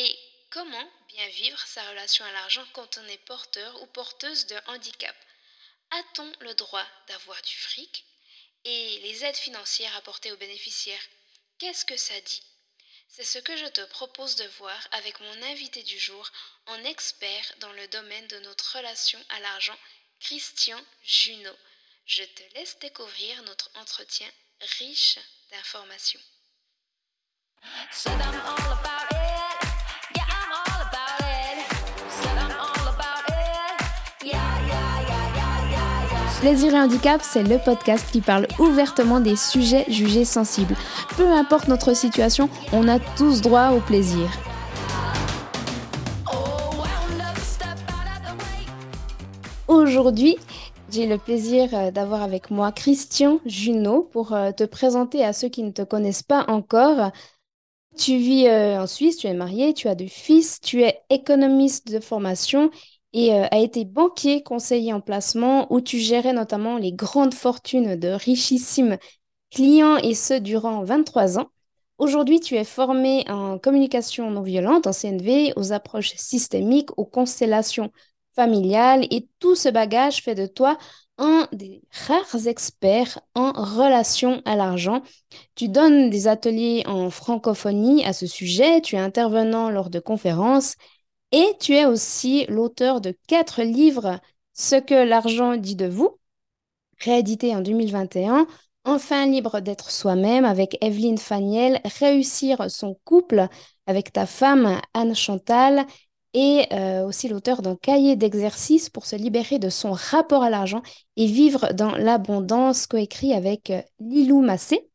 Et comment bien vivre sa relation à l'argent quand on est porteur ou porteuse de handicap? A-t-on le droit d'avoir du fric Et les aides financières apportées aux bénéficiaires, qu'est-ce que ça dit? C'est ce que je te propose de voir avec mon invité du jour, en expert dans le domaine de notre relation à l'argent, Christian Junot. Je te laisse découvrir notre entretien riche d'informations. Plaisir et handicap, c'est le podcast qui parle ouvertement des sujets jugés sensibles. Peu importe notre situation, on a tous droit au plaisir. Aujourd'hui, j'ai le plaisir euh, d'avoir avec moi Christian Junot pour euh, te présenter à ceux qui ne te connaissent pas encore. Tu vis euh, en Suisse, tu es marié, tu as deux fils, tu es économiste de formation et euh, a été banquier conseiller en placement où tu gérais notamment les grandes fortunes de richissimes clients et ce durant 23 ans. Aujourd'hui, tu es formé en communication non violente, en CNV, aux approches systémiques, aux constellations familiales et tout ce bagage fait de toi un des rares experts en relation à l'argent. Tu donnes des ateliers en francophonie à ce sujet, tu es intervenant lors de conférences et tu es aussi l'auteur de quatre livres, Ce que l'argent dit de vous, réédité en 2021, Enfin libre d'être soi-même avec Evelyne Faniel, Réussir son couple avec ta femme Anne Chantal et euh, aussi l'auteur d'un cahier d'exercice pour se libérer de son rapport à l'argent et vivre dans l'abondance coécrit avec euh, Lilou Massé.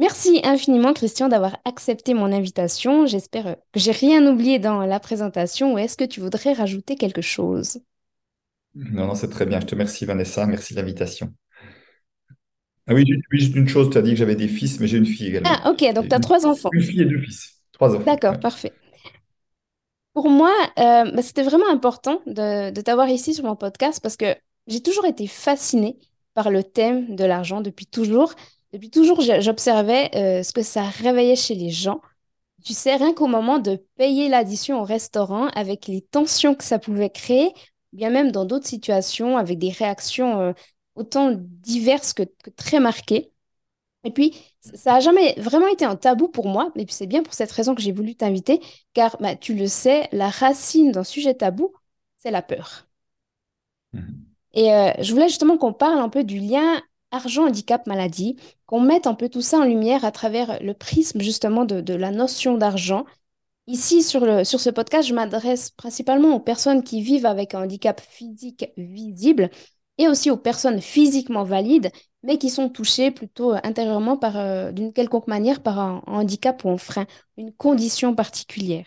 Merci infiniment, Christian, d'avoir accepté mon invitation. J'espère euh, que j'ai rien oublié dans la présentation ou est-ce que tu voudrais rajouter quelque chose? Non, non, c'est très bien. Je te remercie, Vanessa. Merci de l'invitation. Ah oui, juste une chose, tu as dit que j'avais des fils, mais j'ai une fille également. Ah, ok, donc tu as trois enfants. Une fille et deux fils. Trois enfants. D'accord, parfait. Pour moi, euh, bah, c'était vraiment important de, de t'avoir ici sur mon podcast parce que j'ai toujours été fascinée par le thème de l'argent depuis toujours. Depuis toujours, j'observais euh, ce que ça réveillait chez les gens. Tu sais, rien qu'au moment de payer l'addition au restaurant, avec les tensions que ça pouvait créer, bien même dans d'autres situations, avec des réactions euh, autant diverses que, très marquées. Et puis, ça n'a jamais vraiment été un tabou pour moi, et puis c'est bien pour cette raison que j'ai voulu t'inviter, car bah, tu le sais, la racine d'un sujet tabou, c'est la peur. Mmh. Et euh, je voulais justement qu'on parle un peu du lien argent, handicap, maladie, qu'on mette un peu tout ça en lumière à travers le prisme justement de, la notion d'argent. Ici, sur, le, sur ce podcast, je m'adresse principalement aux personnes qui vivent avec un handicap physique visible et aussi aux personnes physiquement valides, mais qui sont touchées plutôt intérieurement par, euh, d'une quelconque manière par un handicap ou un frein, une condition particulière.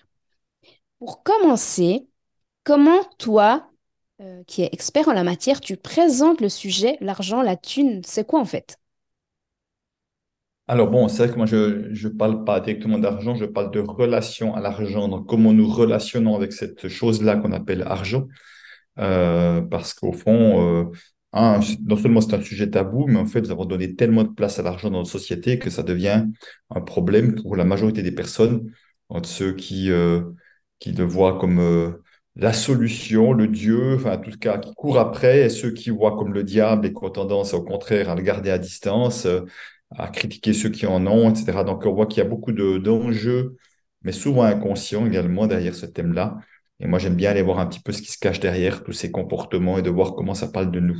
Pour commencer, comment toi, euh, qui est expert en la matière, tu présentes le sujet, l'argent, la thune, c'est quoi en fait? Alors bon, c'est vrai que moi, je ne parle pas directement d'argent, je parle de relation à l'argent, donc comment nous relationnons avec cette chose-là qu'on appelle argent? Euh, parce qu'au fond, euh, non seulement c'est un sujet tabou, mais en fait, nous avons donné tellement de place à l'argent dans notre société que ça devient un problème pour la majorité des personnes, entre ceux qui, qui le voient comme la solution, le Dieu, enfin, en tout cas, qui court après, et ceux qui voient comme le diable et qui ont tendance, au contraire, à le garder à distance, euh, à critiquer ceux qui en ont, etc. Donc, on voit qu'il y a beaucoup d'enjeux, mais souvent inconscients également derrière ce thème-là. Et moi, j'aime bien aller voir un petit peu ce qui se cache derrière tous ces comportements et de voir comment ça parle de nous.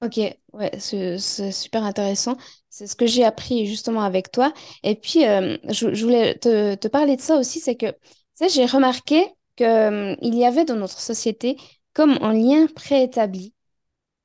Ok, ouais, c'est super intéressant. C'est ce que j'ai appris justement avec toi. Et puis, euh, je, voulais te, te, parler de ça aussi, c'est que, tu sais, j'ai remarqué qu'il hum, y avait dans notre société comme un lien préétabli,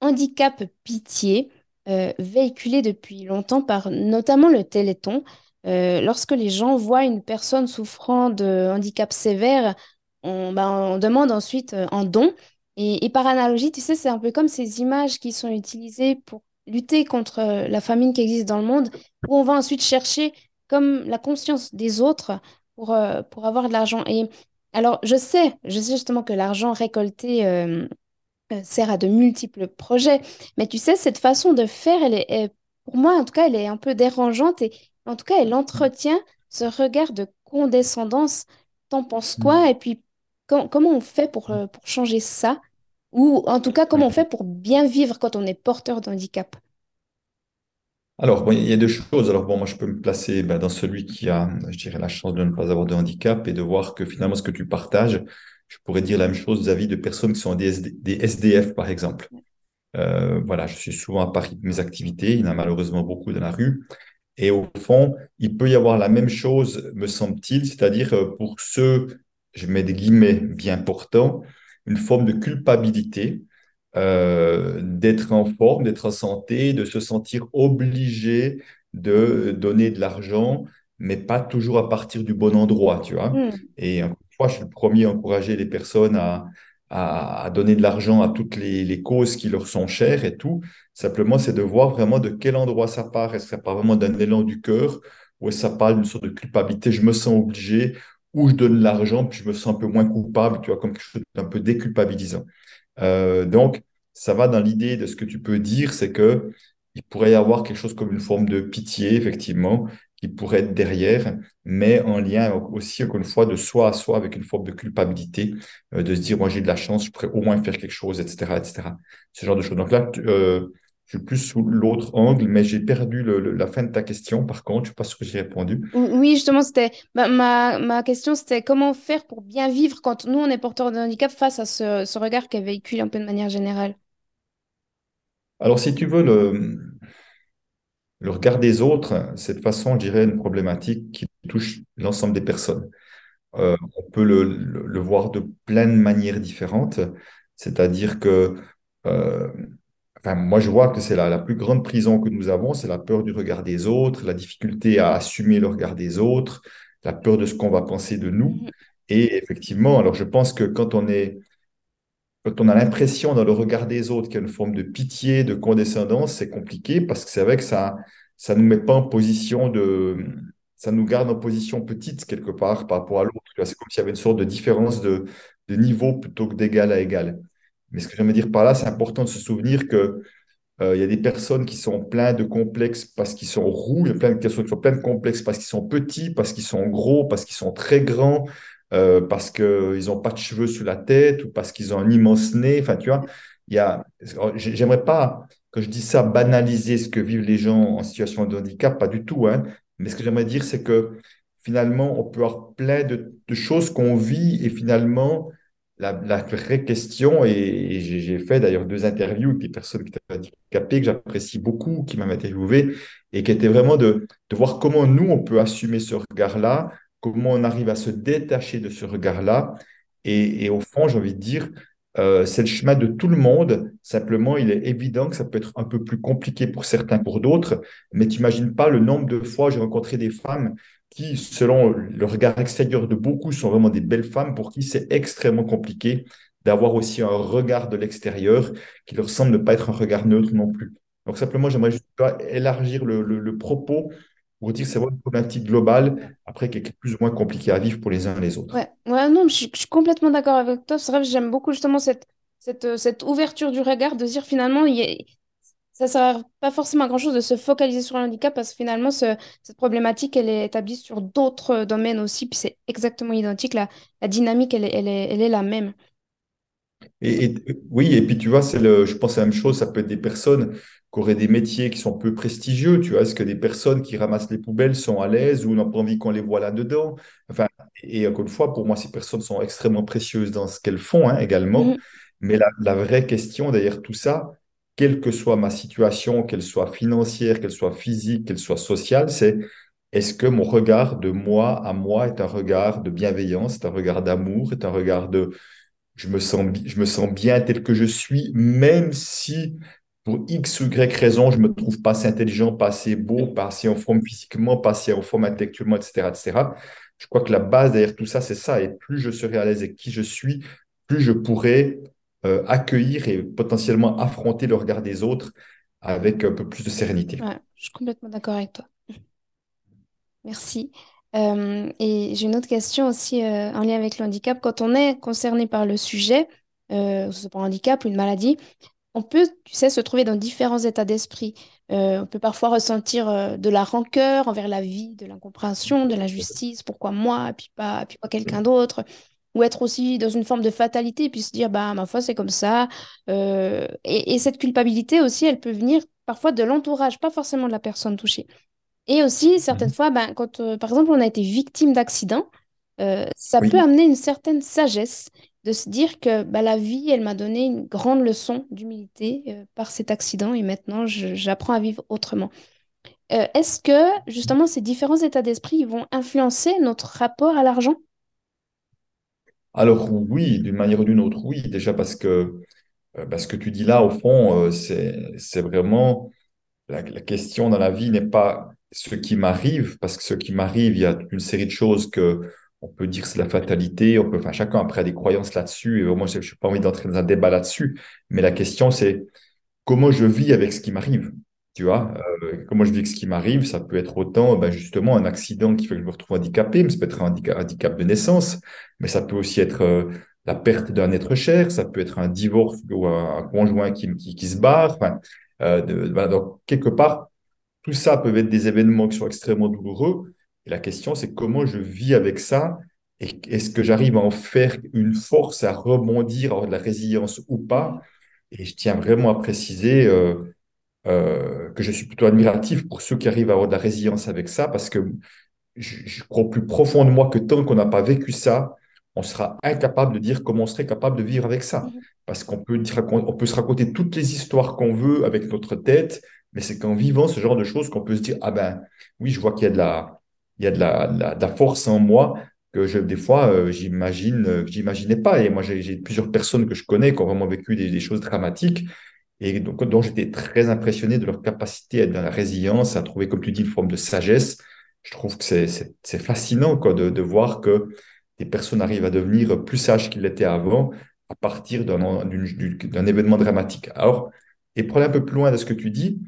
handicap pitié, euh, véhiculé depuis longtemps par notamment le Téléthon. Euh, lorsque les gens voient une personne souffrant de handicap sévère, on, ben, on demande ensuite euh, un don. Et, par analogie, tu sais, c'est un peu comme ces images qui sont utilisées pour lutter contre la famine qui existe dans le monde, où on va ensuite chercher comme la conscience des autres pour, pour avoir de l'argent. Et alors, je sais, je sais justement que l'argent récolté euh, euh, sert à de multiples projets, mais tu sais, cette façon de faire, elle est, pour moi, en tout cas, elle est un peu dérangeante et en tout cas, elle entretient ce regard de condescendance t'en penses quoi? Et puis, com- comment on fait pour, euh, pour changer ça? Ou en tout cas, comment on fait pour bien vivre quand on est porteur de handicap? Alors, il y a deux choses. Alors, bon, moi, je peux me placer ben, dans celui qui a, je dirais, la chance de ne pas avoir de handicap et de voir que finalement, ce que tu partages, je pourrais dire la même chose vis-à-vis de personnes qui sont des, SD des SDF, par exemple. Euh, voilà, je suis souvent à Paris pour mes activités. Il y en a malheureusement beaucoup dans la rue. Et au fond, il peut y avoir la même chose, me semble-t-il, c'est-à-dire euh, pour ceux, je mets des guillemets bien portants, une forme de culpabilité euh, d'être en forme, d'être en santé, de se sentir obligé de donner de l'argent, mais pas toujours à partir du bon endroit, tu vois. Hmm, Et encore une fois, je suis le premier à encourager les personnes à, à, à donner de l'argent à toutes les, les causes qui leur sont chères et tout. Simplement, c'est de voir vraiment de quel endroit ça part. Est-ce que ça part vraiment d'un élan du cœur ou est-ce que ça part d'une sorte de culpabilité? Je me sens obligé ou je donne l'argent puis je me sens un peu moins coupable, tu vois, comme quelque chose d'un peu déculpabilisant. Euh, donc, ça va dans l'idée de ce que tu peux dire, c'est que il pourrait y avoir quelque chose comme une forme de pitié, effectivement, qui pourrait être derrière, mais en lien aussi, encore une fois, de soi à soi, avec une forme de culpabilité, euh, de se dire, moi j'ai de la chance, je pourrais au moins faire quelque chose, etc., etc. Ce genre de choses. Donc là, euh, suis plus sous l'autre angle, mais j'ai perdu le- le- la fin de ta question, par contre, je ne sais pas ce que j'ai répondu. Oui, justement, c'était ma, ma, ma question, c'était comment faire pour bien vivre quand nous, on est porteur de handicap face à ce, ce regard qu'elle véhicule un peu de manière générale? Alors, si tu veux, le, le regard des autres, c'est de façon, je dirais, une problématique qui touche l'ensemble des personnes. Euh, on peut le, le- le voir de plein de manières différentes, c'est-à-dire que, euh, enfin, moi je vois que c'est la, la plus grande prison que nous avons, c'est la peur du regard des autres, la difficulté à assumer le regard des autres, la peur de ce qu'on va penser de nous. Mhm, Et effectivement, alors je pense que quand on est quand on a l'impression dans le regard des autres qu'il y a une forme de pitié, de condescendance, c'est compliqué parce que c'est vrai que ça ça nous met pas en position de... Ça nous garde en position petite quelque part par rapport à l'autre. C'est comme s'il y avait une sorte de différence de, de niveau plutôt que d'égal à égal. Mais ce que j'aimerais dire par là, c'est important de se souvenir que euh, il y a des personnes qui sont pleines de complexes parce qu'ils sont roux, il y a plein de personnes qui sont pleines de complexes parce qu'ils sont petits, parce qu'ils sont gros, parce qu'ils sont très grands, euh, parce qu'ils n'ont pas de cheveux sur la tête ou parce qu'ils ont un immense nez. Enfin, tu vois, il y a, j'ai- j'aimerais pas, quand je dis ça, banaliser ce que vivent les gens en situation de handicap, pas du tout, hein. Mais ce que j'aimerais dire, c'est que finalement, on peut avoir plein de choses qu'on vit et finalement, la, vraie question, et, j'ai fait d'ailleurs deux interviews avec des personnes qui étaient handicapées, que j'apprécie beaucoup, qui m'ont interviewé, et qui étaient vraiment de, voir comment nous, on peut assumer ce regard-là, comment on arrive à se détacher de ce regard-là. Et, et au fond, j'ai envie de dire, euh, c'est le chemin de tout le monde. Simplement, il est évident que ça peut être un peu plus compliqué pour certains, pour d'autres. Mais tu n'imagines pas le nombre de fois j'ai rencontré des femmes qui, selon le regard extérieur de beaucoup, sont vraiment des belles femmes pour qui c'est extrêmement compliqué d'avoir aussi un regard de l'extérieur qui leur semble ne pas être un regard neutre non plus. Donc simplement, j'aimerais juste élargir le propos pour dire que c'est vraiment une problématique globale, après qui est plus ou moins compliquée à vivre pour les uns et les autres. Ouais, ouais, non, je suis, je suis complètement d'accord avec toi. C'est vrai que j'aime beaucoup justement cette, cette, euh, cette ouverture du regard, de dire finalement, il y a- ça ne sert pas forcément à grand-chose de se focaliser sur le handicap parce que finalement, ce- cette problématique, elle est établie sur d'autres euh, domaines aussi, puis c'est exactement identique. La, la dynamique, elle est, elle est, elle est la même. Et, et- oui, et puis tu vois, c'est le, je pense à la même chose, ça peut être des personnes qui auraient des métiers qui sont peu prestigieux, tu vois, est-ce que des personnes qui ramassent les poubelles sont à l'aise ou n'ont pas envie qu'on les voit là-dedans? Enfin, et encore une fois, pour moi, ces personnes sont extrêmement précieuses dans ce qu'elles font, hein, également. Mhm. Mais la, la vraie question derrière tout ça, quelle que soit ma situation, qu'elle soit financière, qu'elle soit physique, qu'elle soit sociale, c'est est-ce que mon regard de moi à moi est un regard de bienveillance, est un regard d'amour, est un regard de je me sens, je me sens bien tel que je suis, même si pour X ou Y raison, je me trouve pas assez intelligent, pas assez beau, pas assez en forme physiquement, pas assez en forme intellectuellement, etc., etc. Je crois que la base derrière tout ça, c'est ça. Et plus je serai à l'aise avec qui je suis, plus je pourrai euh, accueillir et potentiellement affronter le regard des autres avec un peu plus de sérénité. Ouais, je suis complètement d'accord avec toi. Merci. Euh, et j'ai une autre question aussi euh, en lien avec le handicap. Quand on est concerné par le sujet, euh, pas un handicap ou une maladie, on peut, tu sais, se trouver dans différents états d'esprit. On peut parfois ressentir de la rancœur envers la vie, de l'incompréhension, de l'injustice. Pourquoi moi, puis pas, puis pas quelqu'un d'autre? Ou être aussi dans une forme de fatalité, puis se dire, bah, ma foi, c'est comme ça. Euh, et, et cette culpabilité aussi, elle peut venir parfois de l'entourage, pas forcément de la personne touchée. Et aussi, certaines Mhm. fois, ben, quand, euh, par exemple, on a été victime d'accidents, euh, ça peut amener une certaine sagesse de se dire que bah, la vie, elle m'a donné une grande leçon d'humilité par cet accident et maintenant, j'apprends à vivre autrement. Est-ce que, justement, ces différents états d'esprit vont influencer notre rapport à l'argent? Alors oui, d'une manière ou d'une autre, oui, déjà parce que euh, ce que tu dis là, au fond, euh, c'est, vraiment la, question dans la vie n'est pas ce qui m'arrive, parce que ce qui m'arrive, il y a une série de choses que on peut dire c'est la fatalité, on peut, enfin, chacun après a des croyances là-dessus, et moi je n'ai pas envie d'entrer dans un débat là-dessus, mais la question c'est comment je vis avec ce qui m'arrive. Tu vois, Euh, comment je vis avec ce qui m'arrive, ça peut être autant ben, justement un accident qui fait que je me retrouve handicapé, mais ça peut être un handicap, handicap de naissance, mais ça peut aussi être euh, la perte d'un être cher, ça peut être un divorce ou un, un conjoint qui, qui, qui se barre. Enfin, euh, de- voilà, donc, quelque part, tout ça peut être des événements qui sont extrêmement douloureux. Et la question, c'est comment je vis avec ça et est-ce que j'arrive à en faire une force, à rebondir, à avoir de la résilience ou pas? Et je tiens vraiment à préciser euh, que je suis plutôt admiratif pour ceux qui arrivent à avoir de la résilience avec ça, parce que je, je crois plus profond de moi que tant qu'on n'a pas vécu ça, on sera incapable de dire comment on serait capable de vivre avec ça. mhm, Parce qu'on peut, on peut se raconter toutes les histoires qu'on veut avec notre tête, mais c'est qu'en vivant ce genre de choses qu'on peut se dire, ah ben oui, je vois qu'il y a de la, il y a de la, de la, de la force en moi que je, des fois, euh, j'imagine, euh, que j'imaginais pas. Et moi, j'ai j'ai plusieurs personnes que je connais qui ont vraiment vécu des, des choses dramatiques et donc, dont j'étais très impressionné de leur capacité à être dans la résilience, à trouver, comme tu dis, une forme de sagesse. Je trouve que c'est fascinant de, voir que des personnes arrivent à devenir plus sages qu'ils l'étaient avant à partir d'un événement dramatique. Alors, et pour aller un peu plus loin de ce que tu dis,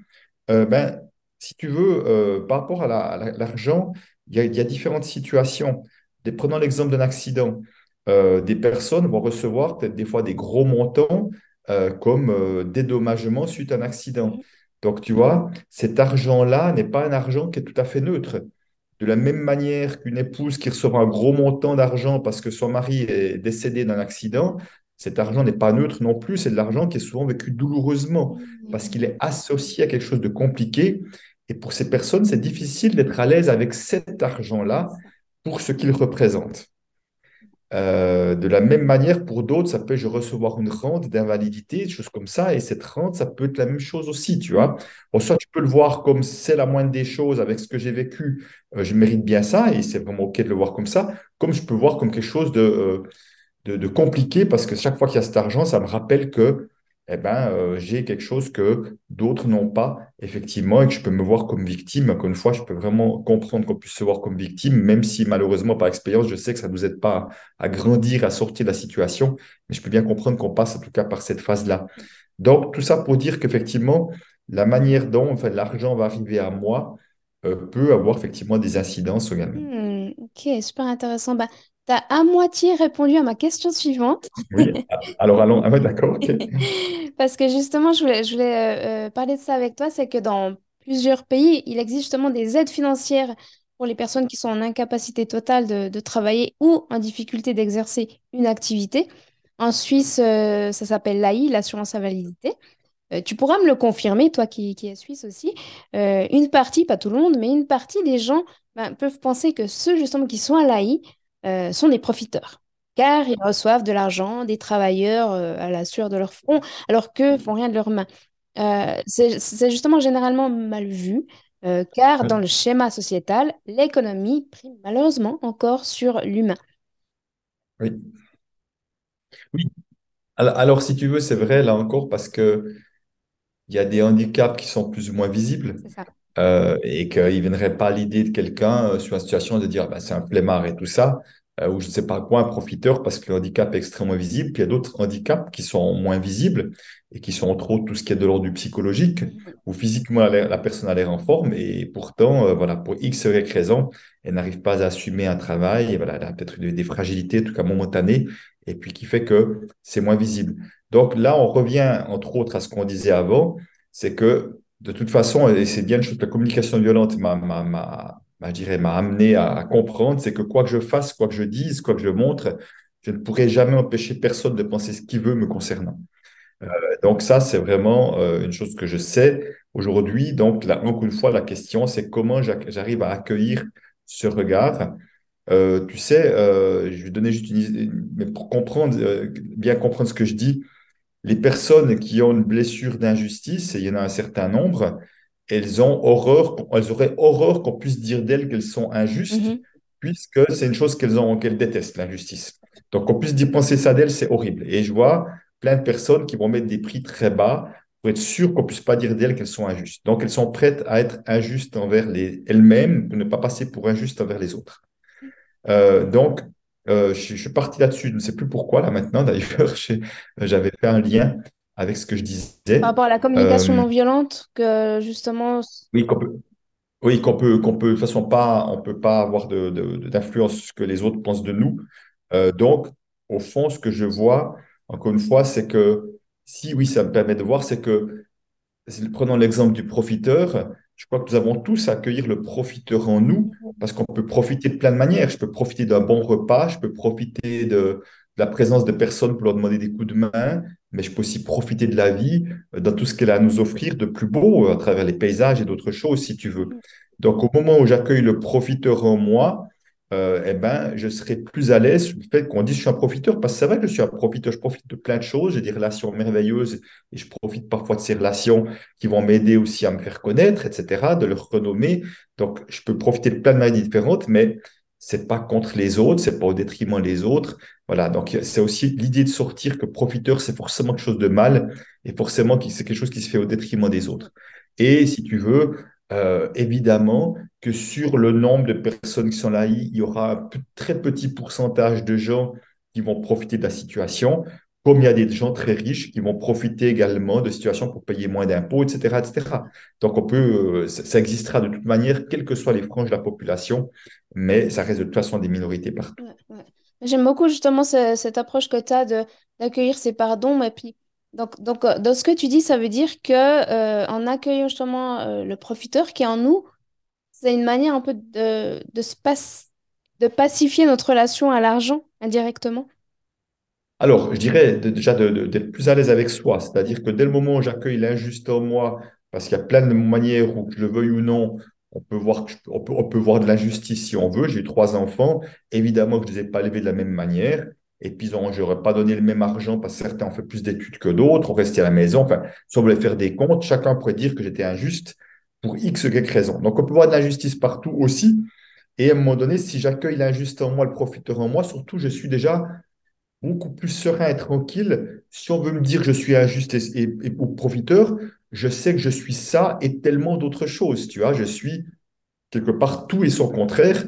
euh, ben, si tu veux, euh, par rapport à la- à la- l'argent, il y a, il y a différentes situations. Des- prenons l'exemple d'un accident. Euh, des personnes vont recevoir peut-être des fois des gros montants euh, comme euh, dédommagement suite à un accident. Donc, tu vois, cet argent-là n'est pas un argent qui est tout à fait neutre. De la même manière qu'une épouse qui reçoit un gros montant d'argent parce que son mari est décédé d'un accident, cet argent n'est pas neutre non plus, c'est de l'argent qui est souvent vécu douloureusement parce qu'il est associé à quelque chose de compliqué. Et pour ces personnes, c'est difficile d'être à l'aise avec cet argent-là pour ce qu'il représente. Euh, de la même manière, pour d'autres, ça peut, je recevoir une rente d'invalidité, des choses comme ça, et cette rente, ça peut être la même chose aussi, tu vois. Bon, soit tu peux le voir comme c'est la moindre des choses, avec ce que j'ai vécu, euh, je mérite bien ça, et c'est vraiment OK de le voir comme ça, comme je peux voir comme quelque chose de, euh, de, de compliqué parce que chaque fois qu'il y a cet argent, ça me rappelle que eh ben, euh, j'ai quelque chose que d'autres n'ont pas, effectivement, et que je peux me voir comme victime. Encore une fois, je peux vraiment comprendre qu'on puisse se voir comme victime, même si malheureusement, par expérience, je sais que ça ne nous aide pas à, grandir, à sortir de la situation, mais je peux bien comprendre qu'on passe en tout cas par cette phase-là. Donc, tout ça pour dire qu'effectivement, la manière dont l'argent va arriver à moi euh, peut avoir effectivement des incidences également. Hmm, ok, super intéressant. Bah, tu as à moitié répondu à ma question suivante. Oui, alors allons. Ah ouais, d'accord. Parce que justement, je voulais, je voulais euh, euh, parler de ça avec toi, c'est que dans plusieurs pays, il existe justement des aides financières pour les personnes qui sont en incapacité totale de, de travailler ou en difficulté d'exercer une activité. En Suisse, euh, ça s'appelle l'AI, l'assurance invalidité. Euh, tu pourras me le confirmer, toi qui, qui es suisse aussi. Euh, une partie, pas tout le monde, mais une partie des gens ben, peuvent penser que ceux justement qui sont à l'AI euh, sont des profiteurs, car ils reçoivent de l'argent des travailleurs euh, à la sueur de leur front, alors qu'eux font rien de leurs mains. Euh, c'est justement généralement mal vu, car dans le schéma sociétal, l'économie prime malheureusement encore sur l'humain. Oui. Oui. Alors, si tu veux, c'est vrai là encore parce que il y a des handicaps qui sont plus ou moins visibles C'est ça. Euh, et qu'il ne viendrait pas l'idée de quelqu'un euh, sur une situation de dire bah, c'est un flemmard et tout ça, euh, ou je ne sais pas quoi, un profiteur parce que le handicap est extrêmement visible. Puis il y a d'autres handicaps qui sont moins visibles et qui sont entre autres tout ce qui est de l'ordre du psychologique, où physiquement la, la personne a l'air en forme et pourtant, euh, voilà, pour X ou Y raison, elle n'arrive pas à assumer un travail et voilà, elle a peut-être des fragilités, en tout cas momentanées. et puis qui fait que c'est moins visible. Donc là, on revient entre autres à ce qu'on disait avant, c'est que de toute façon, et c'est bien une chose que la communication violente m'a, je dirais, m'a amené à, comprendre, c'est que quoi que je fasse, quoi que je dise, quoi que je montre, je ne pourrai jamais empêcher personne de penser ce qu'il veut me concernant. Euh, donc ça, c'est vraiment euh, une chose que je sais aujourd'hui. Donc là, encore une fois, la question, c'est comment j'arrive à accueillir ce regard. Euh, tu sais, je vais donner juste une, mais pour comprendre, bien comprendre ce que je dis, les personnes qui ont une blessure d'injustice, et il y en a un certain nombre, elles ont horreur, elles auraient horreur qu'on puisse dire d'elles qu'elles sont injustes, mm-hmm. puisque c'est une chose qu'elles ont, qu'elles détestent, l'injustice. Donc, qu'on puisse dire penser ça d'elles, c'est horrible. Et je vois plein de personnes qui vont mettre des prix très bas pour être sûr qu'on ne puisse pas dire d'elles qu'elles sont injustes. Donc, elles sont prêtes à être injustes envers les, elles-mêmes pour ne pas passer pour injustes envers les autres. Euh, donc, euh, je, suis parti là-dessus. Je ne sais plus pourquoi, là maintenant, d'ailleurs, j'avais fait un lien avec ce que je disais. Par rapport à la communication euh, non violente, que justement. Oui, qu'on peut, oui, qu'on peut, qu'on peut, de toute façon, pas, on peut pas avoir d'influence de, sur ce que les autres pensent de nous. Euh, donc, au fond, ce que je vois, encore une fois, c'est que si, oui, ça me permet de voir, c'est que, prenons l'exemple du profiteur, je crois que nous avons tous à accueillir le profiteur en nous, parce qu'on peut profiter de plein de manières. Je peux profiter d'un bon repas, je peux profiter de, la présence de personnes pour leur demander des coups de main, mais je peux aussi profiter de la vie, euh, dans tout ce qu'elle a à nous offrir de plus beau, à travers les paysages et d'autres choses, si tu veux. Donc, au moment où j'accueille le profiteur en moi, euh, eh ben, je serai plus à l'aise sur le fait qu'on dise je suis un profiteur, parce que c'est vrai que je suis un profiteur, je profite de plein de choses, j'ai des relations merveilleuses et je profite parfois de ces relations qui vont m'aider aussi à me faire connaître, etc., de leur renommer. Donc, je peux profiter de plein de manières différentes, mais c'est pas contre les autres, c'est pas au détriment des autres. Voilà, donc c'est aussi l'idée de sortir que profiteur, c'est forcément quelque chose de mal et forcément c'est quelque chose qui se fait au détriment des autres. Et si tu veux, euh, évidemment que sur le nombre de personnes qui sont là, il y aura un très petit pourcentage de gens qui vont profiter de la situation, comme il y a des gens très riches qui vont profiter également de situations pour payer moins d'impôts, etc., etc. Donc, on peut, euh, ça, existera de toute manière, quelles que soient les franges de la population, mais ça reste de toute façon des minorités partout. J'aime beaucoup justement cette approche que tu as d'accueillir ces pardons, et puis donc, donc, euh, dans ce que tu dis, ça veut dire que euh, en accueillant justement euh, le profiteur qui est en nous, c'est une manière un peu de, de, se de pacifier notre relation à l'argent indirectement. Alors, je dirais déjà d'être plus à l'aise avec soi, c'est-à-dire que dès le moment où j'accueille l'injuste en moi, parce qu'il y a plein de manières où, que je le veuille ou non, on peut voir, on, peut, on peut voir de l'injustice si on veut. J'ai trois enfants, évidemment que je ne les ai pas élevés de la même manière. Et puis, je n'aurais pas donné le même argent parce que certains ont fait plus d'études que d'autres, ont resté à la maison. Enfin, si on voulait faire des comptes, chacun pourrait dire que j'étais injuste pour X ou Y raison. Donc, on peut voir de l'injustice partout aussi. Et à un moment donné, si j'accueille l'injuste en moi, le profiteur en moi, surtout, je suis déjà beaucoup plus serein et tranquille. Si on veut me dire que je suis injuste et, et, profiteur, je sais que je suis ça et tellement d'autres choses. Tu vois, je suis quelque part tout et son contraire.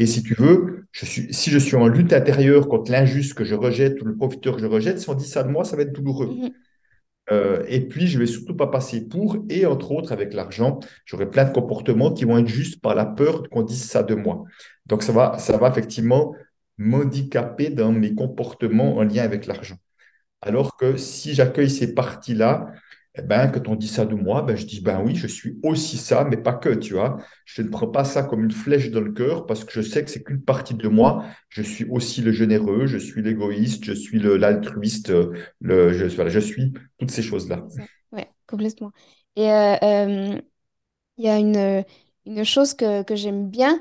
Et si tu veux, je suis, si je suis en lutte intérieure contre l'injuste que je rejette ou le profiteur que je rejette, si on dit ça de moi, ça va être douloureux. Mhm. Euh, et puis, je vais surtout pas passer pour, et entre autres, avec l'argent, j'aurai plein de comportements qui vont être juste par la peur qu'on dise ça de moi. Donc, ça va, ça va effectivement m'handicaper dans mes comportements en lien avec l'argent. Alors que si j'accueille ces parties-là, eh ben, quand on dit ça de moi, ben, je dis, ben oui, je suis aussi ça, mais pas que, tu vois. Je ne prends pas ça comme une flèche dans le cœur parce que je sais que c'est qu'une partie de moi. Je suis aussi le généreux, je suis l'égoïste, je suis l'altruiste, le, je, suis toutes ces choses-là. Oui, complètement. Et euh, euh, il y a une, une chose que, que j'aime bien,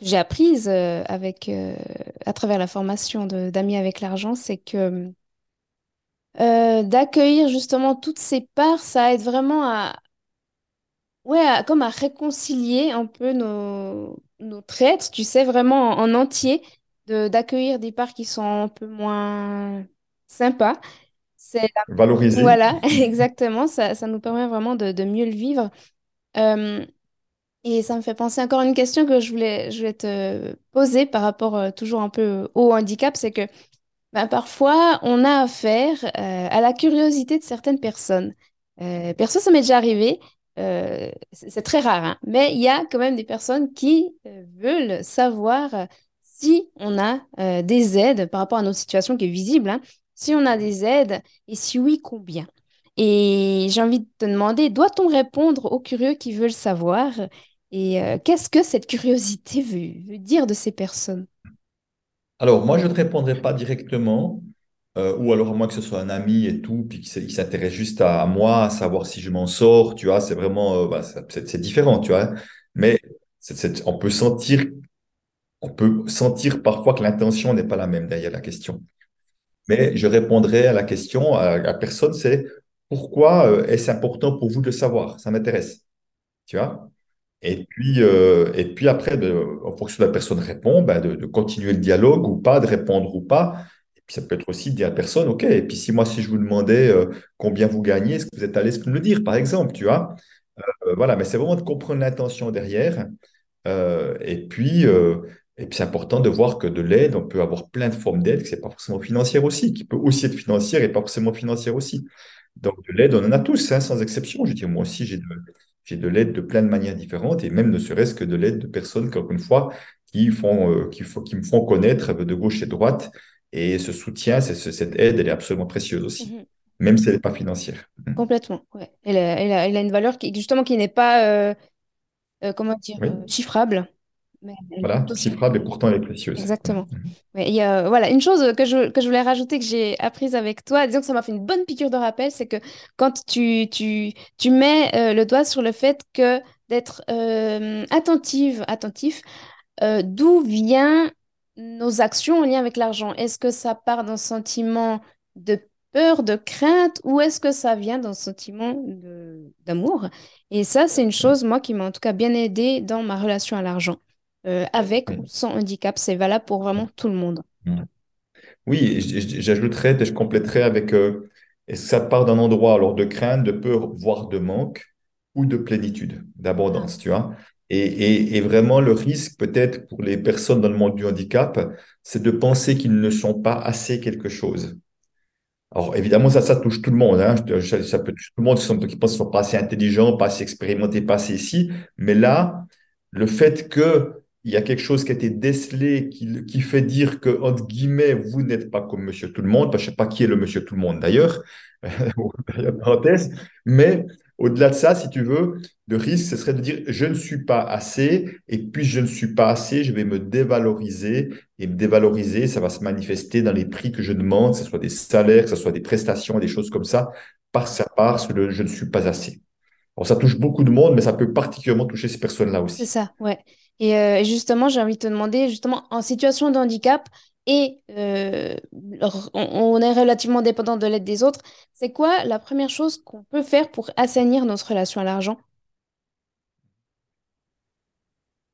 j'ai apprise euh, avec, à travers la formation d'Amis avec l'argent, c'est que euh, d'accueillir justement toutes ces parts, ça aide vraiment à, ouais, comme à réconcilier un peu nos, nos traits, tu sais, vraiment en, entier, de, d'accueillir des parts qui sont un peu moins sympas. C'est Valoriser. Voilà, exactement, ça, ça nous permet vraiment de, de mieux le vivre. Euh, et ça me fait penser encore à une question que je voulais, je voulais te poser par rapport euh, toujours un peu au handicap, c'est que ben, parfois, on a affaire euh, à la curiosité de certaines personnes. Euh, perso, ça m'est déjà arrivé. Euh, c'est très rare, hein, mais il y a quand même des personnes qui veulent savoir si on a euh, des aides par rapport à notre situation qui est visible, hein, si on a des aides et si oui, combien? Et j'ai envie de te demander, doit-on répondre aux curieux qui veulent savoir? Et euh, qu'est-ce que cette curiosité veut dire de ces personnes? Alors, moi, je ne répondrai pas directement, euh, ou alors à moins que ce soit un ami et tout, puis qu'il s'intéresse juste à, moi, à savoir si je m'en sors, tu vois, c'est vraiment, euh, bah, c'est différent, tu vois. Mais c'est- on peut sentir, on peut sentir parfois que l'intention n'est pas la même derrière la question. Mais je répondrai à la question à, personne, c'est pourquoi euh, est-ce important pour vous de savoir? Ça m'intéresse, tu vois? Et puis, euh, et puis après, de- en fonction de la personne répond, ben de, continuer le dialogue ou pas, de répondre ou pas. Et puis ça peut être aussi de dire à la personne, OK, et puis si moi, si je vous demandais euh, combien vous gagnez, est-ce que vous êtes à l'aise pour me le dire, par exemple, tu vois? Euh, voilà, mais c'est vraiment de comprendre l'intention derrière. Et puis, et puis c'est important de voir que de l'aide, on peut avoir plein de formes d'aide, que c'est pas forcément financière aussi, qui peut aussi être financière et pas forcément financière aussi. Donc, de l'aide, on en a tous, hein, sans exception. Je dire, moi aussi, j'ai de, j'ai de l'aide de plein de manières différentes, et même ne serait-ce que de l'aide de personnes, encore une fois, qui font, euh, qui, font- qui me font connaître de gauche et de droite. Et ce soutien, c'est, cette aide, elle est absolument précieuse aussi, Mhm. même si elle n'est pas financière. Mm. Complètement, ouais. Elle a, elle a- elle a une valeur qui, justement, qui n'est pas, euh, euh, comment dire, Oui, euh, chiffrable, voilà, un chiffrable et pourtant elle est précieuse. Exactement. mm. Ouais, a, voilà, une chose que je, que je voulais rajouter, que j'ai apprise avec toi, disons que ça m'a fait une bonne piqûre de rappel, c'est que quand tu, tu, tu mets euh, le doigt sur le fait que d'être euh, attentive, attentif, euh, d'où viennent nos actions en lien avec l'argent? Est-ce que ça part d'un sentiment de peur, de crainte, ou est-ce que ça vient d'un sentiment d'amour? Et ça, c'est une chose, moi, qui m'a en tout cas bien aidée dans ma relation à l'argent, euh, avec ou sans handicap. C'est valable pour vraiment tout le monde. Mm. Oui, j'ajouterais, je compléterais avec, euh, est-ce que ça part d'un endroit alors de crainte, de peur, voire de manque, ou de plénitude, d'abondance, tu vois? Et, et, et vraiment, le risque peut-être pour les personnes dans le monde du handicap, c'est de penser qu'ils ne sont pas assez quelque chose. Alors, évidemment, ça, ça touche tout le monde. Hein. Je- Ça peut toucher tout le monde qui, pensent qu'ils ne sont pas assez intelligents, pas assez expérimentés, pas assez ici. Mais là, le fait qu'il y a quelque chose qui a été décelé, qui, fait dire que, entre guillemets, vous n'êtes pas comme Monsieur Tout-le-Monde, parce que je ne sais pas qui est le Monsieur Tout-le-Monde d'ailleurs, parenthèse, mais au-delà de ça, si tu veux, le risque, ce serait de dire, je ne suis pas assez, et puis je ne suis pas assez, je vais me dévaloriser, et me dévaloriser, ça va se manifester dans les prix que je demande, que ce soit des salaires, que ce soit des prestations, des choses comme ça, par sa part, sur le je ne suis pas assez. Ça touche beaucoup de monde, mais ça peut particulièrement toucher ces personnes-là c'est aussi. ça, ouais. Et euh, justement, j'ai envie de te demander, justement, en situation de handicap, et euh, on, est relativement dépendant de l'aide des autres, c'est quoi la première chose qu'on peut faire pour assainir notre relation à l'argent?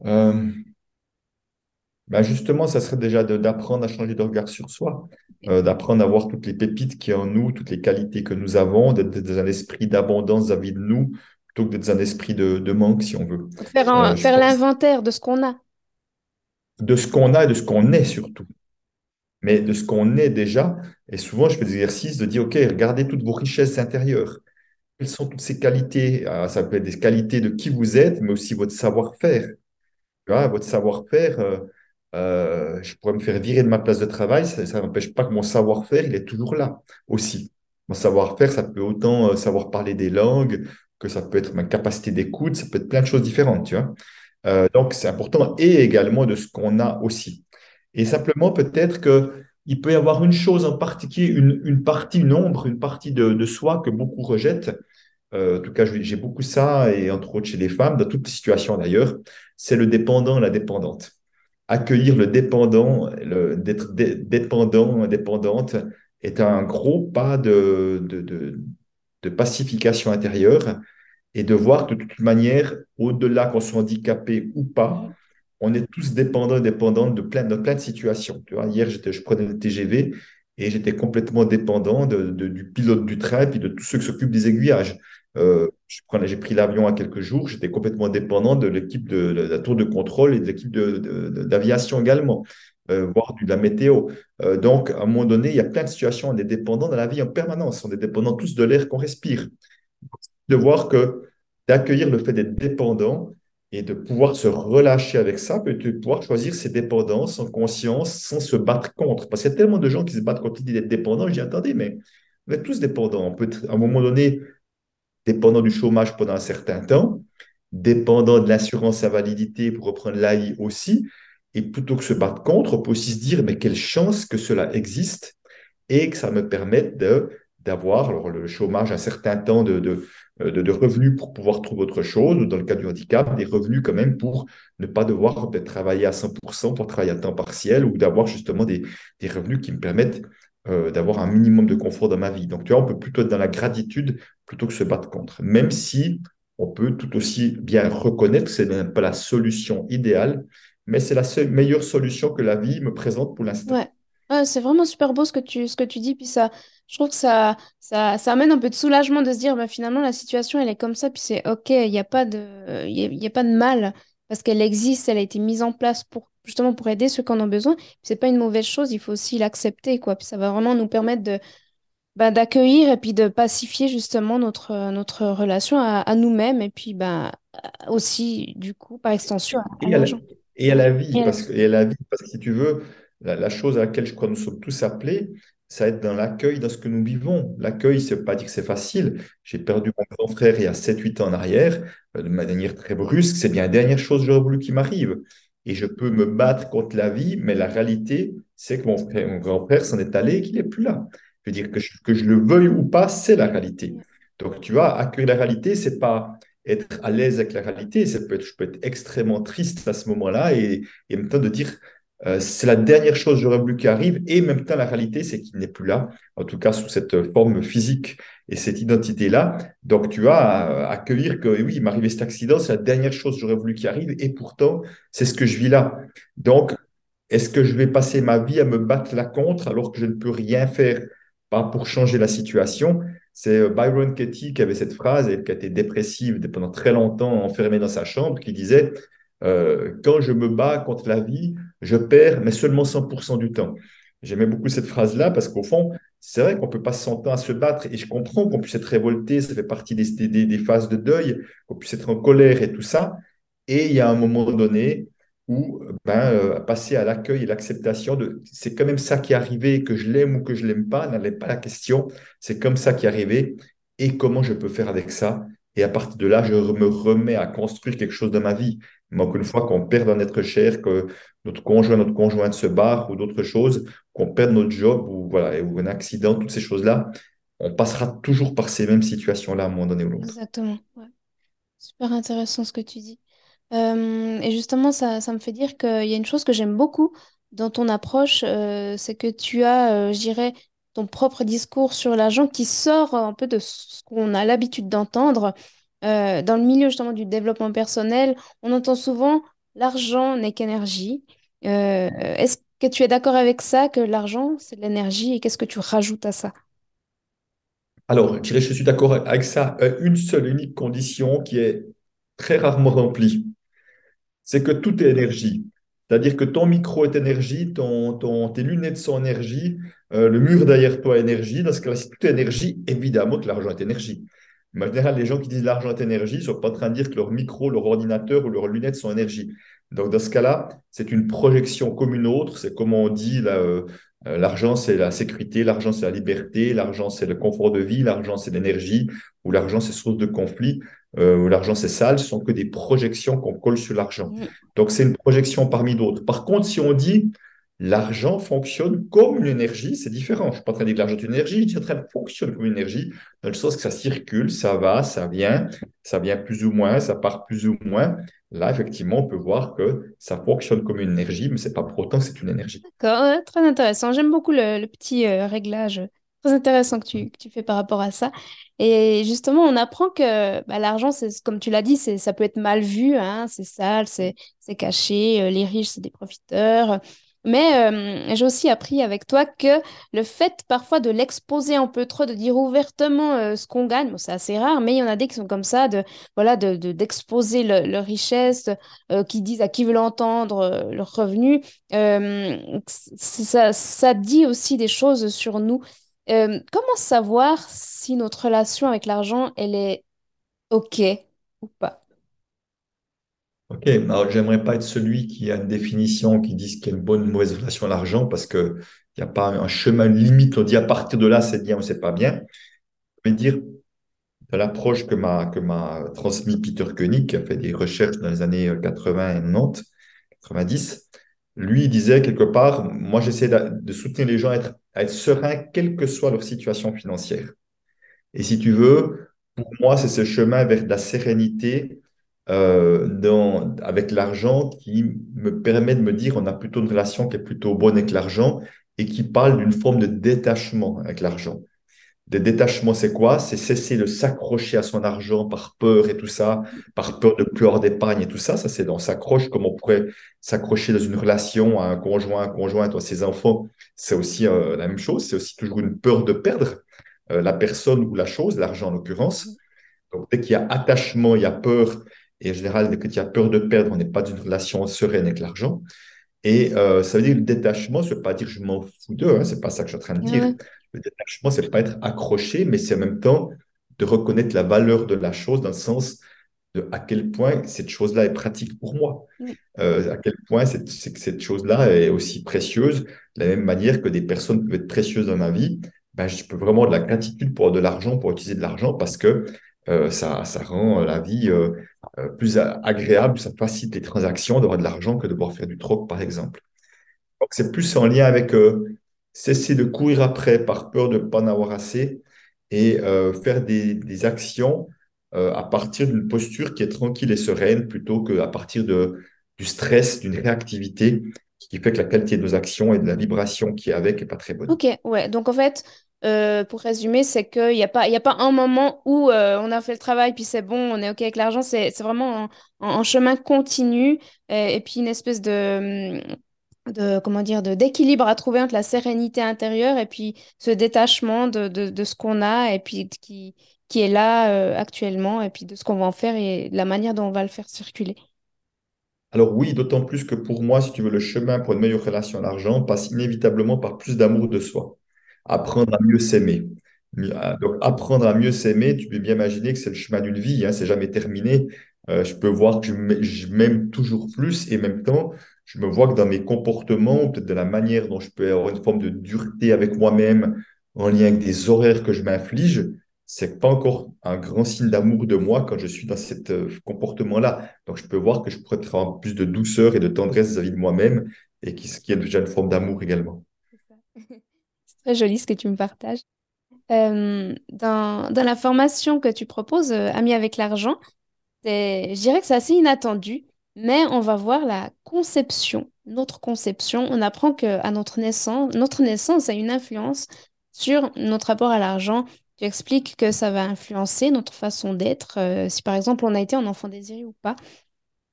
Euh, ben justement, ça serait déjà de- d'apprendre à changer de regard sur soi, euh, d'apprendre à voir toutes les pépites qu'il y a en nous, toutes les qualités que nous avons, d'être d'être dans un esprit d'abondance vis-à-vis de nous, plutôt que d'être un esprit de, de manque, si on veut. Faire, Euh, faire l'inventaire de ce qu'on a. de ce qu'on a et de ce qu'on est surtout. mais de ce qu'on est déjà. Et souvent, je fais des exercices de dire, OK, regardez toutes vos richesses intérieures. Quelles sont toutes ces qualités? Ah, ça peut être des qualités de qui vous êtes, mais aussi votre savoir-faire. Votre savoir-faire, euh, euh, je pourrais me faire virer de ma place de travail, ça n'empêche pas que mon savoir-faire, il est toujours là aussi. Mon savoir-faire, ça peut autant savoir parler des langues, que ça peut être ma capacité d'écoute, ça peut être plein de choses différentes, tu vois. Euh, donc, c'est important et également de ce qu'on a aussi. Et simplement, peut-être que il peut y avoir une chose en particulier, une, une partie, une ombre, une partie de, de soi que beaucoup rejettent. Euh, en tout cas, j'ai beaucoup ça, et entre autres chez les femmes, dans toutes les situations d'ailleurs, c'est le dépendant, la dépendante. Accueillir le dépendant, d'être dé- dépendant, dépendante, est un gros pas de, de, de pacification intérieure et de voir que de toute manière, au-delà qu'on soit handicapé ou pas, on est tous dépendants et dépendantes de plein, de plein de situations. Tu vois, hier, j'étais, je prenais le TGV et j'étais complètement dépendant de, de- du pilote du train et puis de tous ceux qui s'occupent des aiguillages. Euh, j'ai pris l'avion à quelques jours, j'étais complètement dépendant de l'équipe de, de la tour de contrôle et de l'équipe d'aviation également, euh, voire de la météo. Euh, donc, à un moment donné, il y a plein de situations, on est dépendant dans la vie en permanence, on est dépendant tous de l'air qu'on respire de voir que d'accueillir le fait d'être dépendant et de pouvoir se relâcher avec ça, peut de pouvoir choisir ses dépendances en conscience sans se battre contre. Parce qu'il y a tellement de gens qui se battent contre l'idée d'être dépendant. Je dis, attendez, mais on est tous dépendants. On peut être, à un moment donné, dépendant du chômage pendant un certain temps, dépendant de l'assurance invalidité pour reprendre l'AI aussi. Et plutôt que se battre contre, on peut aussi se dire, mais quelle chance que cela existe et que ça me permette d'avoir le chômage un certain temps de, de, de, revenus pour pouvoir trouver autre chose, ou dans le cas du handicap, des revenus quand même pour ne pas devoir travailler à 100% pour travailler à temps partiel, ou d'avoir justement des, des revenus qui me permettent euh, d'avoir un minimum de confort dans ma vie. Donc, tu vois, on peut plutôt être dans la gratitude plutôt que se battre contre, même si on peut tout aussi bien reconnaître que ce n'est pas la solution idéale, mais c'est la seule, meilleure solution que la vie me présente pour l'instant. Ouais. Ouais, c'est vraiment super beau ce que tu, ce que tu dis. Puis ça, je trouve que ça, ça, ça amène un peu de soulagement de se dire, bah, finalement, la situation, elle est comme ça. Puis c'est OK, il n'y a pas de, y a, y a pas de mal parce qu'elle existe, elle a été mise en place pour justement pour aider ceux qui en ont besoin. C'est pas une mauvaise chose, il faut aussi l'accepter, quoi. Puis ça va vraiment nous permettre de, bah, d'accueillir et puis de pacifier justement notre, notre relation à, à nous-mêmes et puis bah, aussi, du coup, par extension, à, à Et à la, l'argent. Et à la vie, parce que, et à la vie, parce que si tu veux, la, la chose à laquelle je crois que nous sommes tous appelés, ça va être dans l'accueil, dans ce que nous vivons. L'accueil, ça ne veut pas dire que c'est facile. J'ai perdu mon grand frère il y a sept huit ans en arrière, euh, de manière très brusque. C'est bien la dernière chose que j'aurais voulu qu'il m'arrive. Et je peux me battre contre la vie, mais la réalité, c'est que mon frère, mon grand frère s'en est allé et qu'il n'est plus là. Je veux dire que je, que je le veuille ou pas, c'est la réalité. Donc, tu vois, accueillir la réalité, c'est pas être à l'aise avec la réalité. Ça peut être, je peux être extrêmement triste à ce moment-là et, et en même temps de dire euh, c'est la dernière chose que j'aurais voulu qui arrive et en même temps la réalité c'est qu'il n'est plus là, en tout cas sous cette forme physique et cette identité-là. Donc tu as à accueillir que oui, il m'est cet accident, c'est la dernière chose que j'aurais voulu qui arrive et pourtant c'est ce que je vis là. Donc est-ce que je vais passer ma vie à me battre la contre alors que je ne peux rien faire? Pas pour changer la situation? C'est euh, Byron Katie qui avait cette phrase, elle qui a été dépressive pendant très longtemps, enfermée dans sa chambre, qui disait euh, Quand je me bats contre la vie, je perds, mais seulement 100% du temps. J'aimais beaucoup cette phrase-là parce qu'au fond, c'est vrai qu'on peut passer son temps à se battre et je comprends qu'on puisse être révolté, ça fait partie des, des phases de deuil, qu'on puisse être en colère et tout ça. Et il y a un moment donné où ben, euh, passer à l'accueil et l'acceptation de c'est quand même ça qui est arrivé, que je l'aime ou que je l'aime pas, n'allait pas la question, c'est comme ça qui est arrivé et comment je peux faire avec ça? Et à partir de là, je me remets à construire quelque chose dans ma vie. Mais encore une fois, qu'on perde un être cher, que notre conjoint, notre conjointe se barre ou d'autres choses, qu'on perde notre job ou, voilà, ou un accident, toutes ces choses-là, on passera toujours par ces mêmes situations-là à un moment donné ou l'autre. Exactement. Super intéressant ce que tu dis. Euh, et justement, ça, ça me fait dire qu'il y a une chose que j'aime beaucoup dans ton approche, euh, c'est que tu as, euh, je dirais, ton propre discours sur l'argent qui sort un peu de ce qu'on a l'habitude d'entendre. Dans le milieu justement du développement personnel, on entend souvent l'argent n'est qu'énergie. Est-ce que tu es d'accord avec ça, que l'argent, c'est de l'énergie, et qu'est-ce que tu rajoutes à ça? Alors, je dirais, je suis d'accord avec ça. Une seule, unique condition qui est très rarement remplie. C'est que tout est énergie. C'est-à-dire que ton micro est énergie, ton, tes lunettes sont énergie, euh, le mur derrière toi est énergie. Dans ce cas-là, si tout est énergie, évidemment que l'argent est énergie. Mais en général, les gens qui disent l'argent est énergie ne sont pas en train de dire que leur micro, leur ordinateur ou leurs lunettes sont énergie. Donc, dans ce cas-là, c'est une projection comme une autre. C'est comme on dit, euh, euh, l'argent, c'est la sécurité, l'argent, c'est la liberté, l'argent, c'est le confort de vie, l'argent, c'est l'énergie, ou l'argent, c'est source de conflit euh, l'argent c'est sale, ce sont que des projections qu'on colle sur l'argent. Donc c'est une projection parmi d'autres. Par contre, si on dit l'argent fonctionne comme une énergie, c'est différent. Je ne suis pas en train de dire que l'argent est une énergie, je dis que l'argent fonctionne comme une énergie, dans le sens que ça circule, ça va, ça vient, ça vient plus ou moins, ça part plus ou moins. Là, effectivement, on peut voir que ça fonctionne comme une énergie, mais c'est pas pour autant que c'est une énergie. D'accord, très intéressant. J'aime beaucoup le, le petit euh, réglage très intéressant que tu, que tu fais par rapport à ça. Et justement, on apprend que bah, l'argent, c'est comme tu l'as dit, c'est, ça peut être mal vu, hein, c'est sale, c'est, c'est caché, euh, les riches, c'est des profiteurs. Mais euh, j'ai aussi appris avec toi que le fait parfois de l'exposer un peu trop, de dire ouvertement euh, ce qu'on gagne, bon, c'est assez rare, mais il y en a des qui sont comme ça, de, voilà, de, de- d'exposer le- leur richesse, euh, qui disent à qui veut l'entendre leurs revenus. Ça, ça dit aussi des choses sur nous. Euh, comment savoir si notre relation avec l'argent, elle est OK ou pas? Ok, alors j'aimerais pas être celui qui a une définition qui dit qu'il y a une bonne ou mauvaise relation à l'argent parce que il n'y a pas un chemin limite. On dit à partir de là, c'est bien ou c'est pas bien. Je vais dire de l'approche que m'a que m'a transmis Peter Koenig, qui a fait des recherches dans les années 80 et 90, 90. Lui, il disait quelque part, moi j'essaie de soutenir les gens à être, à être sereins, quelle que soit leur situation financière. Et si tu veux, pour moi, c'est ce chemin vers la sérénité euh, avec l'argent qui me permet de me dire on a plutôt une relation qui est plutôt bonne avec l'argent et qui parle d'une forme de détachement avec l'argent. De détachement, c'est quoi? C'est cesser de s'accrocher à son argent par peur et tout ça, par peur de plus avoir d'épargne et tout ça. Ça, c'est dans s'accroche comme on pourrait s'accrocher dans une relation à un conjoint, un conjoint, à ses enfants. C'est aussi euh, la même chose. C'est aussi toujours une peur de perdre euh, la personne ou la chose, l'argent en l'occurrence. Donc, dès qu'il y a attachement, il y a peur. Et en général, dès qu'il y a peur de perdre, on n'est pas d'une relation sereine avec l'argent. Et euh, ça veut dire le détachement, ce veut pas dire je m'en fous d'eux, hein, c'est pas ça que je suis en train de dire. Le détachement, c'est pas être accroché, mais c'est en même temps de reconnaître la valeur de la chose dans le sens de à quel point cette chose-là est pratique pour moi. Oui. Euh, à quel point cette, cette chose-là est aussi précieuse, de la même manière que des personnes peuvent être précieuses dans ma vie. Ben, je peux vraiment de la gratitude pour de l'argent, pour utiliser de l'argent, parce que euh, ça, ça rend la vie euh, euh, plus agréable, ça facilite les transactions d'avoir de l'argent que de devoir faire du troc, par exemple. Donc, c'est plus en lien avec euh, cesser de courir après par peur de ne pas en avoir assez et euh, faire des, des actions euh, à partir d'une posture qui est tranquille et sereine plutôt qu'à partir de, du stress, d'une réactivité qui fait que la qualité de nos actions et de la vibration qui est avec n'est pas très bonne. Ok, ouais. Donc en fait, euh, pour résumer, c'est qu'il n'y a pas, y a pas un moment où on a fait le travail, puis c'est bon, on est ok avec l'argent. C'est, vraiment un, chemin continu et puis une espèce de, hum, de comment dire, de, d'équilibre à trouver entre la sérénité intérieure et puis ce détachement de, de, de ce qu'on a et puis qui, qui est là euh, actuellement et puis de ce qu'on va en faire et la manière dont on va le faire circuler. Alors oui, d'autant plus que pour moi, si tu veux, le chemin pour une meilleure relation à l'argent passe inévitablement par plus d'amour de soi. Apprendre à mieux s'aimer. À- Donc apprendre à mieux s'aimer, tu peux bien imaginer que c'est le chemin d'une vie, hein, c'est jamais terminé. Euh, je peux voir que je m'aime toujours plus et en même temps, je me vois que dans mes comportements, peut-être de la manière dont je peux avoir une forme de dureté avec moi-même en lien avec des horaires que je m'inflige, c'est pas encore un grand signe d'amour de moi quand je suis dans ce comportement-là. Donc, je peux voir que je pourrais avoir plus de douceur et de tendresse vis-à-vis de moi-même et qui, qui est déjà une forme d'amour également. C'est très joli ce que tu me partages. Euh, dans, la formation que tu proposes, euh, Amis avec l'argent, je dirais que c'est assez inattendu, mais on va voir la conception, notre conception. On apprend qu'à notre naissance, notre naissance a une influence sur notre rapport à l'argent. Tu expliques que ça va influencer notre façon d'être, euh, si par exemple on a été un enfant désiré ou pas.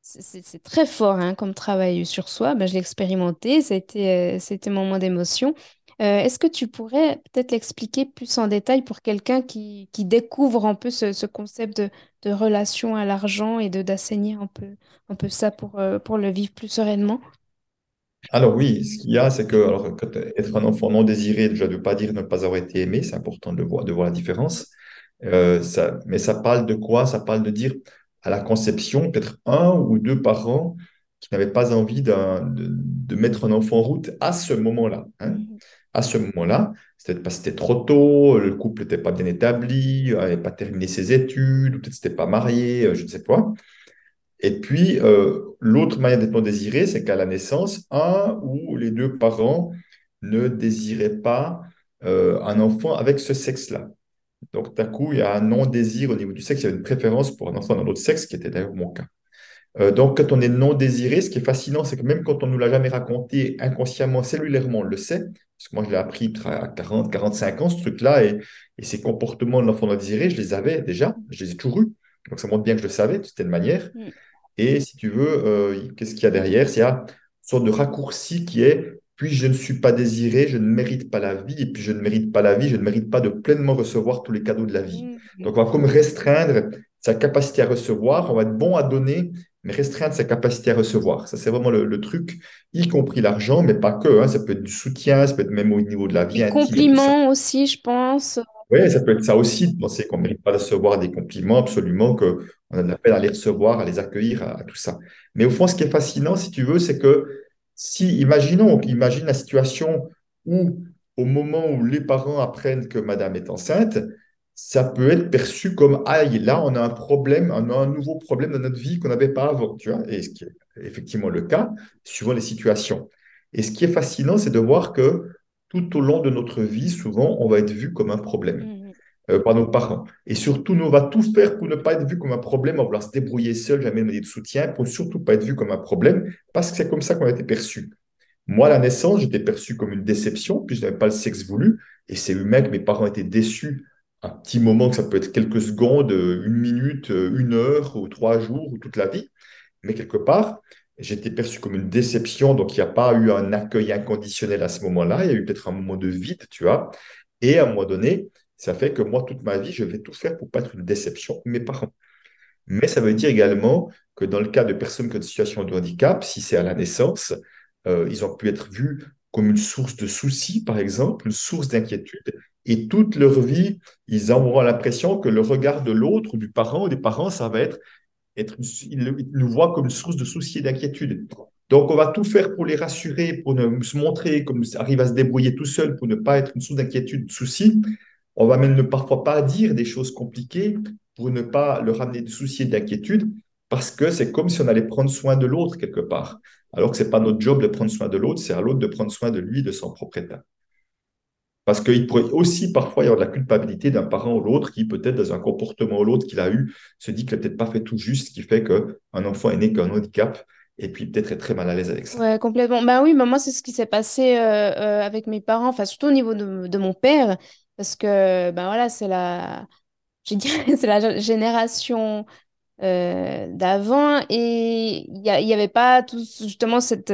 C'est très fort hein, comme travail sur soi. Ben, je l'ai expérimenté, c'était euh, c'était mon moment d'émotion. Euh, est-ce que tu pourrais peut-être l'expliquer plus en détail pour quelqu'un qui, qui découvre un peu ce, ce concept de, de relation à l'argent et de d'assainir un peu, un peu ça pour, euh, pour le vivre plus sereinement? Alors oui, ce qu'il y a, c'est que alors, quand- être un enfant non désiré, déjà, ne veut pas dire ne pas avoir été aimé, c'est important de voir, de voir la différence. Euh, ça, mais ça parle de quoi? Ça parle de dire à la conception, peut-être un ou deux parents qui n'avaient pas envie de, de mettre un enfant en route à ce moment-là. hein. À ce moment-là, c'était parce que c'était trop tôt, le couple n'était pas bien établi, n'avait pas terminé ses études, ou peut-être n'était pas marié, euh, je ne sais quoi. Et puis, euh, l'autre manière d'être non désiré, c'est qu'à la naissance, un ou les deux parents ne désiraient pas euh, un enfant avec ce sexe-là. Donc, d'un coup, il y a un non-désir au niveau du sexe, il y a une préférence pour un enfant d'un autre sexe, qui était d'ailleurs mon cas. Euh, donc, quand on est non désiré, ce qui est fascinant, c'est que même quand on ne nous l'a jamais raconté inconsciemment, cellulairement, on le sait, parce que moi, je l'ai appris à 40, 45 ans, ce truc-là, et, et ces comportements de l'enfant non désiré, je les avais déjà, je les ai toujours eus. Donc, ça montre bien que je le savais, de certaine manière. Mm. Et si tu veux, euh, qu'est-ce qu'il y a derrière? C'est une sorte de raccourci qui est, puis je ne suis pas désiré, je ne mérite pas la vie, et puis je ne mérite pas la vie, je ne mérite pas de pleinement recevoir tous les cadeaux de la vie. Mhm. Donc, on va comme restreindre sa capacité à recevoir, on va être bon à donner, mais restreindre sa capacité à recevoir. Ça, c'est vraiment le, le truc, y compris l'argent, mais pas que. hein. Ça peut être du soutien, ça peut être même au niveau de la vie Les ça. compliments aussi, je pense. Oui, ça peut être ça aussi, de penser qu'on ne mérite pas de recevoir des compliments, absolument, que On a de la peine à les recevoir, à les accueillir, à, tout ça. Mais au fond, ce qui est fascinant, si tu veux, c'est que si, imaginons, imagine la situation où, au moment où les parents apprennent que madame est enceinte, ça peut être perçu comme aïe, là, on a un problème, on a un nouveau problème dans notre vie qu'on n'avait pas avant, tu vois, et ce qui est effectivement le cas, suivant les situations. Et ce qui est fascinant, c'est de voir que tout au long de notre vie, souvent, on va être vu comme un problème mmh. euh, par nos parents. Et surtout, nous, on va tout faire pour ne pas être vu comme un problème, on va vouloir se débrouiller seul, jamais demander de soutien, pour surtout pas être vu comme un problème, parce que c'est comme ça qu'on a été perçu. Moi, à la naissance, j'étais perçu comme une déception, puis je n'avais pas le sexe voulu, et c'est humain que mes parents étaient déçus un petit moment, que ça peut être quelques secondes, une minute, une heure, ou trois jours, ou toute la vie. Mais quelque part, j'étais perçu comme une déception, donc il n'y a pas eu un accueil inconditionnel à ce moment-là, il y a eu peut-être un moment de vide, tu vois. Et à un moment donné, ça fait que moi, toute ma vie, je vais tout faire pour pas être une déception mes parents. Mais ça veut dire également que dans le cas de personnes qui ont une situation de handicap, si c'est à la naissance, euh, ils ont pu être vus comme une source de soucis, par exemple, une source d'inquiétude, et toute leur vie, ils auront l'impression que le regard de l'autre, du parent ou des parents, ça va être, être ils nous voient comme une source de soucis et d'inquiétude. Donc, on va tout faire pour les rassurer, pour ne, se montrer comme arrive à se débrouiller tout seul, pour ne pas être une source d'inquiétude, de soucis. On va même ne parfois pas dire des choses compliquées pour ne pas leur amener de soucis et d'inquiétude, parce que c'est comme si on allait prendre soin de l'autre quelque part. Alors que ce n'est pas notre job de prendre soin de l'autre, c'est à l'autre de prendre soin de lui, de son propre état. Parce qu'il pourrait aussi parfois y avoir de la culpabilité d'un parent ou l'autre qui, peut-être dans un comportement ou l'autre qu'il a eu, se dit qu'il n'a peut-être pas fait tout juste, ce qui fait qu'un enfant est né qu'un handicap et puis peut-être est très mal à l'aise avec ça. Ouais, complètement. Ben oui, moi, c'est ce qui s'est passé euh, euh, avec mes parents, enfin, surtout au niveau de, mon père, parce que, ben voilà, c'est la, c'est la génération euh, d'avant et il n'y avait pas tout, justement cette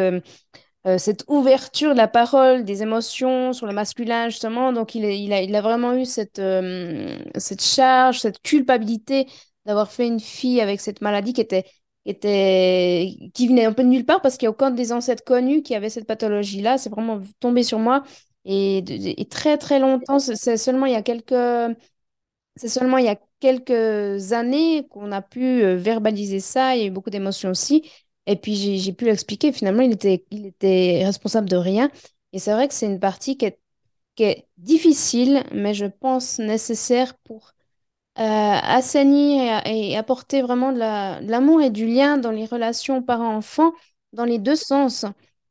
euh, cette ouverture de la parole, des émotions sur le masculin, justement. Donc, il, a, vraiment eu cette, euh, cette charge, cette culpabilité d'avoir fait une fille avec cette maladie qui était, qui venait un peu de nulle part parce qu'il n'y a aucun des ancêtres connus qui avait cette pathologie-là. C'est vraiment tombé sur moi. Et, et très, très longtemps, c'est seulement il y a quelques... C'est seulement il y a quelques années qu'on a pu euh, verbaliser ça. Il y a eu beaucoup d'émotions aussi. Et puis j'ai pu l'expliquer, finalement, il était, il était responsable de rien. Et c'est vrai que c'est une partie qui est, qui est difficile, mais je pense nécessaire pour euh, assainir et, apporter vraiment de l'amour et du lien dans les relations parents-enfants, dans les deux sens.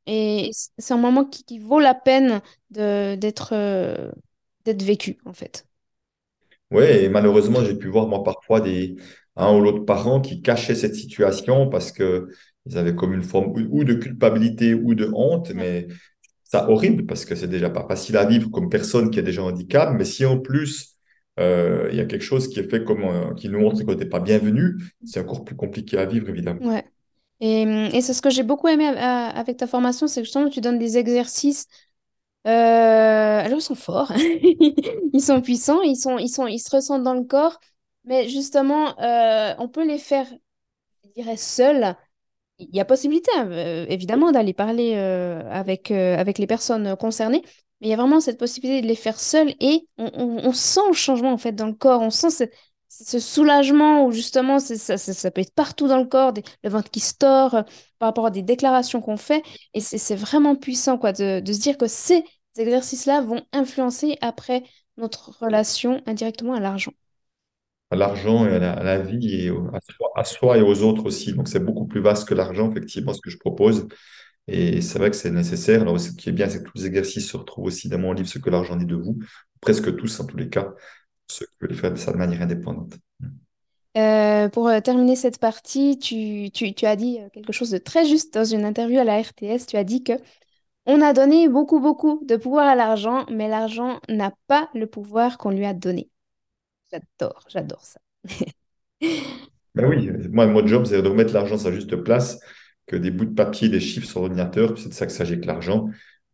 Et c'est un moment qui, vaut la peine d'être euh, vécu, en fait. Oui, et malheureusement, j'ai pu voir, moi, parfois, des, un ou l'autre parent qui cachait cette situation parce que ils avaient comme une forme ou de culpabilité ou de honte, mais ça horrible parce que c'est déjà pas facile à vivre comme personne qui a déjà un handicap. Mais si en plus euh, il y a quelque chose qui est fait comme euh, qui nous montre qu'on n'était pas bienvenu, c'est encore plus compliqué à vivre évidemment. Ouais. Et, et c'est ce que j'ai beaucoup aimé avec ta formation, c'est que justement tu donnes des exercices. Euh, alors ils sont forts, ils sont puissants, ils sont, ils sont, ils se ressentent dans le corps, mais justement on peut les faire, je dirais seuls il y a possibilité, hein, euh, évidemment, d'aller parler euh, avec, euh, avec les personnes concernées, mais il y a vraiment cette possibilité de les faire seuls et on, sent le changement en fait dans le corps, on sent ce soulagement où justement ça, ça, peut être partout dans le corps, le ventre qui se tord par rapport à des déclarations qu'on fait. Et c'est vraiment puissant quoi, de, de se dire que ces exercices-là vont influencer après notre relation indirectement à l'argent l'argent et à la, vie et à soi, et aux autres aussi. Donc, c'est beaucoup plus vaste que l'argent, effectivement, ce que je propose. Et c'est vrai que c'est nécessaire. Alors, ce qui est bien, c'est que tous les exercices se retrouvent aussi dans mon livre, Ce que l'argent dit de vous, presque tous en tous les cas, ceux qui veulent faire ça de manière indépendante. Euh, pour euh, terminer cette partie, tu, tu, tu, as dit euh, quelque chose de très juste dans une interview à la RTS. Tu as dit que on a donné beaucoup, beaucoup de pouvoir à l'argent, mais l'argent n'a pas le pouvoir qu'on lui a donné. J'adore, j'adore ça. ben oui, moi, mon job, c'est de remettre l'argent à sa juste place, que des bouts de papier, des chiffres sur l'ordinateur, c'est de ça que s'agit que l'argent,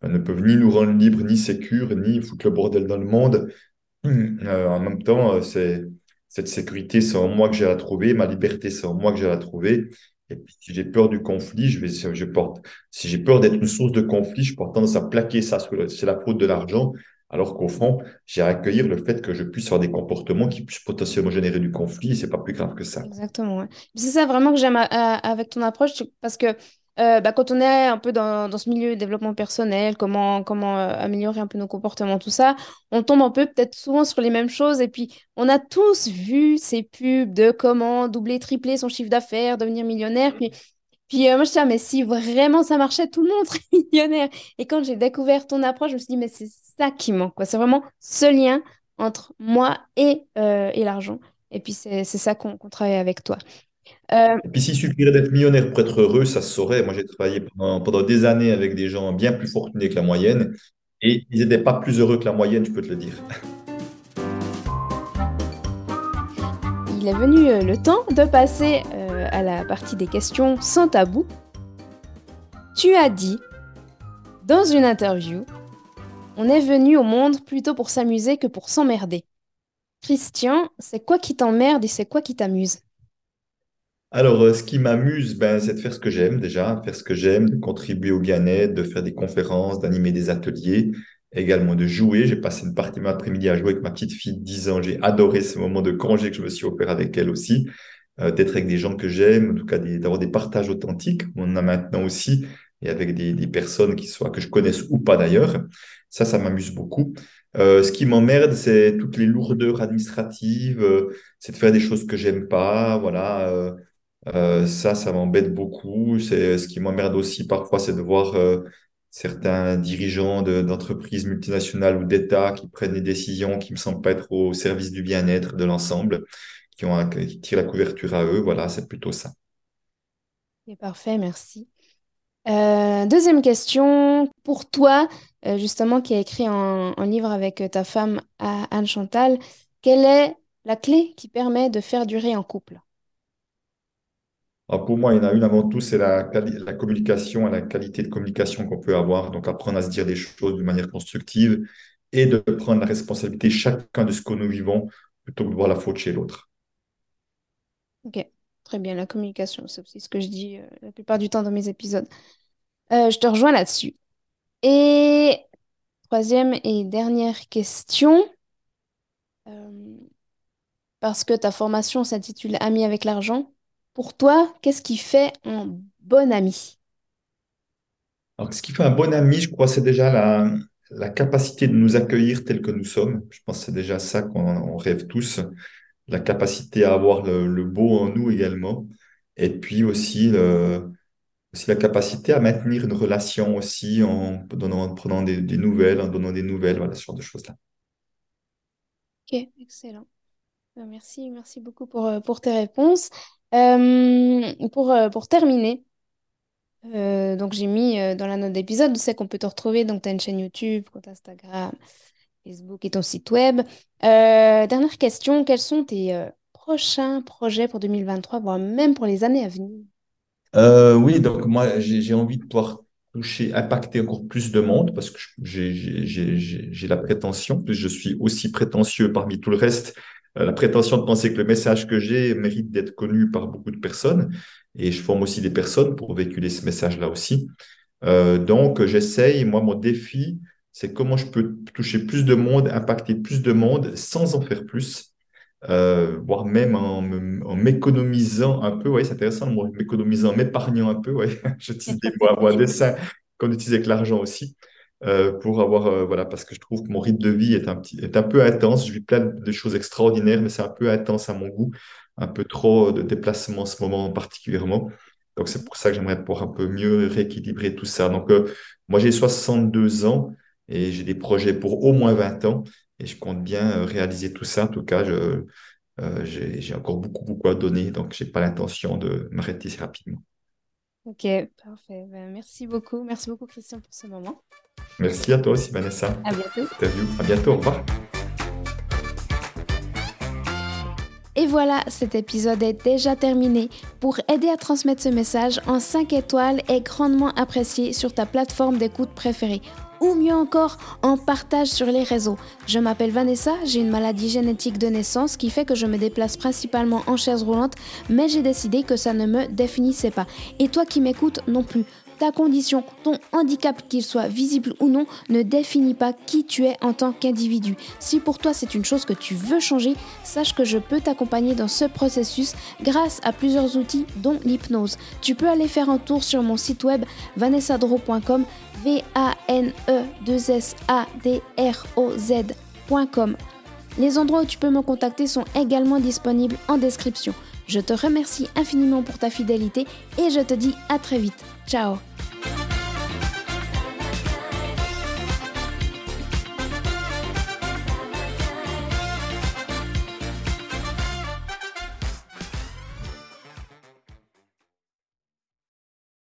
euh, ne peuvent ni nous rendre libres, ni sécures, ni foutre le bordel dans le monde. Euh, en même temps, euh, c'est cette sécurité, c'est en moi que j'ai la trouver, ma liberté, c'est en moi que j'ai la trouver. Et puis, si j'ai peur du conflit, je je porte, si j'ai peur d'être une source de conflit, je porte tendance à plaquer ça sur, la faute de l'argent Alors qu'au fond, j'ai à accueillir le fait que je puisse avoir des comportements qui puissent potentiellement générer du conflit et c'est pas plus grave que ça. Exactement. C'est ça vraiment que j'aime avec ton approche, parce que euh, bah, quand on est un peu dans, ce milieu de développement personnel, comment, comment euh, améliorer un peu nos comportements, tout ça, on tombe un peu peut-être souvent sur les mêmes choses. Et puis, on a tous vu ces pubs de comment doubler, tripler son chiffre d'affaires, devenir millionnaire. Puis, puis euh, moi, je dis, ah, mais si vraiment ça marchait, tout le monde serait millionnaire. Et quand j'ai découvert ton approche, je me suis dit, mais c'est ça qui manque. C'est vraiment ce lien entre moi et, euh, et l'argent. Et puis, c'est ça qu'on qu'on travaille avec toi. Euh, Et puis s'il suffirait d'être millionnaire pour être heureux, ça se saurait. Moi, j'ai travaillé pendant, pendant des années avec des gens bien plus fortunés que la moyenne et ils n'étaient pas plus heureux que la moyenne, je peux te le dire. il est venu euh, le temps de passer euh, à la partie des questions sans tabou. Tu as dit, dans une interview, on est venu au monde plutôt pour s'amuser que pour s'emmerder. Christian, c'est quoi qui t'emmerde et c'est quoi qui t'amuse? Alors, euh, ce qui m'amuse, ben, c'est de faire ce que j'aime déjà, faire ce que j'aime, de contribuer au bien-être, de faire des conférences, d'animer des ateliers, également de jouer. J'ai passé une partie de mon après-midi à jouer avec ma petite fille de 10 ans. J'ai adoré ce moment de congé que je me suis offert avec elle aussi, euh, d'être avec des gens que j'aime, en tout cas d'avoir des partages authentiques. On en a maintenant aussi, et avec des, personnes qui soient que je connaisse ou pas d'ailleurs. Ça, ça m'amuse beaucoup. Euh, ce qui m'emmerde, c'est toutes les lourdeurs administratives, euh, c'est de faire des choses que j'aime pas, voilà. euh, euh, ça, ça m'embête beaucoup. C'est ce qui m'emmerde aussi parfois, c'est de voir euh, certains dirigeants de- d'entreprises multinationales ou d'États qui prennent des décisions qui me semblent pas être au service du bien-être de l'ensemble, qui ont qui tirent la couverture à eux. Voilà, c'est plutôt ça. C'est parfait, merci. Euh, deuxième question, pour toi, euh, justement, qui a écrit un, un livre avec ta femme Anne Chantal, quelle est la clé qui permet de faire durer un couple? Alors pour moi, il y en a une avant tout, c'est la, la communication et la qualité de communication qu'on peut avoir. Donc apprendre à se dire les choses de manière constructive et de prendre la responsabilité chacun de ce que nous vivons plutôt que de voir la faute chez l'autre. Ok, très bien, la communication, c'est aussi ce que je dis euh, la plupart du temps dans mes épisodes. Euh, je te rejoins là-dessus. Et troisième et dernière question, euh, parce que ta formation s'intitule Ami avec l'argent. Pour toi, qu'est-ce qui fait un bon ami? Alors, ce qui fait un bon ami, je crois, c'est déjà la, la capacité de nous accueillir tels que nous sommes. Je pense que c'est déjà ça qu'on on rêve tous, la capacité à avoir le, le beau en nous également. Et puis aussi, le- aussi la capacité à maintenir une relation aussi en donnant, en prenant des, nouvelles, en donnant des nouvelles, voilà, ce genre de choses-là. Ok, excellent. Euh, Merci, merci beaucoup pour, euh, pour tes réponses. Euh, pour, pour terminer, donc j'ai mis dans la note d'épisode, tu sais qu'on peut te retrouver, donc tu as une chaîne YouTube, compte Instagram, Facebook et ton site web. Euh, dernière question, quels sont tes euh, prochains projets pour 2023, voire même pour les années à venir? Euh, oui, donc moi, j'ai envie de pouvoir toucher, impacter encore plus de monde parce que j'ai la prétention, je suis aussi prétentieux parmi tout le reste, la prétention de penser que le message que j'ai mérite d'être connu par beaucoup de personnes. Et je forme aussi des personnes pour véhiculer ce message-là aussi. Donc, j'essaye, moi, mon défi, c'est comment je peux toucher plus de monde, impacter plus de monde sans en faire plus euh, voire même en, m'économisant un peu, ouais, c'est intéressant, le mot m'économisant, m'épargnant un peu, ouais, j'utilise des mots à dessin qu'on utilise avec l'argent aussi, euh, pour avoir, euh, voilà, parce que je trouve que mon rythme de vie est un petit, est un peu intense, je vis plein de choses extraordinaires, mais c'est un peu intense à mon goût, un peu trop de déplacements en ce moment particulièrement. Donc c'est pour ça que j'aimerais pouvoir un peu mieux rééquilibrer tout ça. Donc moi j'ai 62 ans et j'ai des projets pour au moins 20 ans. Et je compte bien euh, réaliser tout ça. En tout cas, je, euh, j'ai, j'ai encore beaucoup, beaucoup à donner, donc j'ai pas l'intention de m'arrêter si rapidement. Ok, parfait. Ben, merci beaucoup. Merci beaucoup, Christian, pour ce moment. Merci à toi aussi, Vanessa. À bientôt. Interview. À bientôt. Au revoir. Et voilà, cet épisode est déjà terminé. Pour aider à transmettre ce message, en 5 étoiles est grandement apprécié sur ta plateforme d'écoute préférée. Ou mieux encore, en partage sur les réseaux. Je m'appelle Vanessa, j'ai une maladie génétique de naissance qui fait que je me déplace principalement en chaise roulante, mais j'ai décidé que ça ne me définissait pas. Et toi qui m'écoutes non plus. Ta condition, ton handicap, qu'il soit visible ou non, ne définit pas qui tu es en tant qu'individu. Si pour toi c'est une chose que tu veux changer, sache que je peux t'accompagner dans ce processus grâce à plusieurs outils dont l'hypnose. Tu peux aller faire un tour sur mon site web vanessadro.com v a n e 2 s a d r o z.com. Les endroits où tu peux me contacter sont également disponibles en description. Je te remercie infiniment pour ta fidélité et je te dis à très vite. Ciao.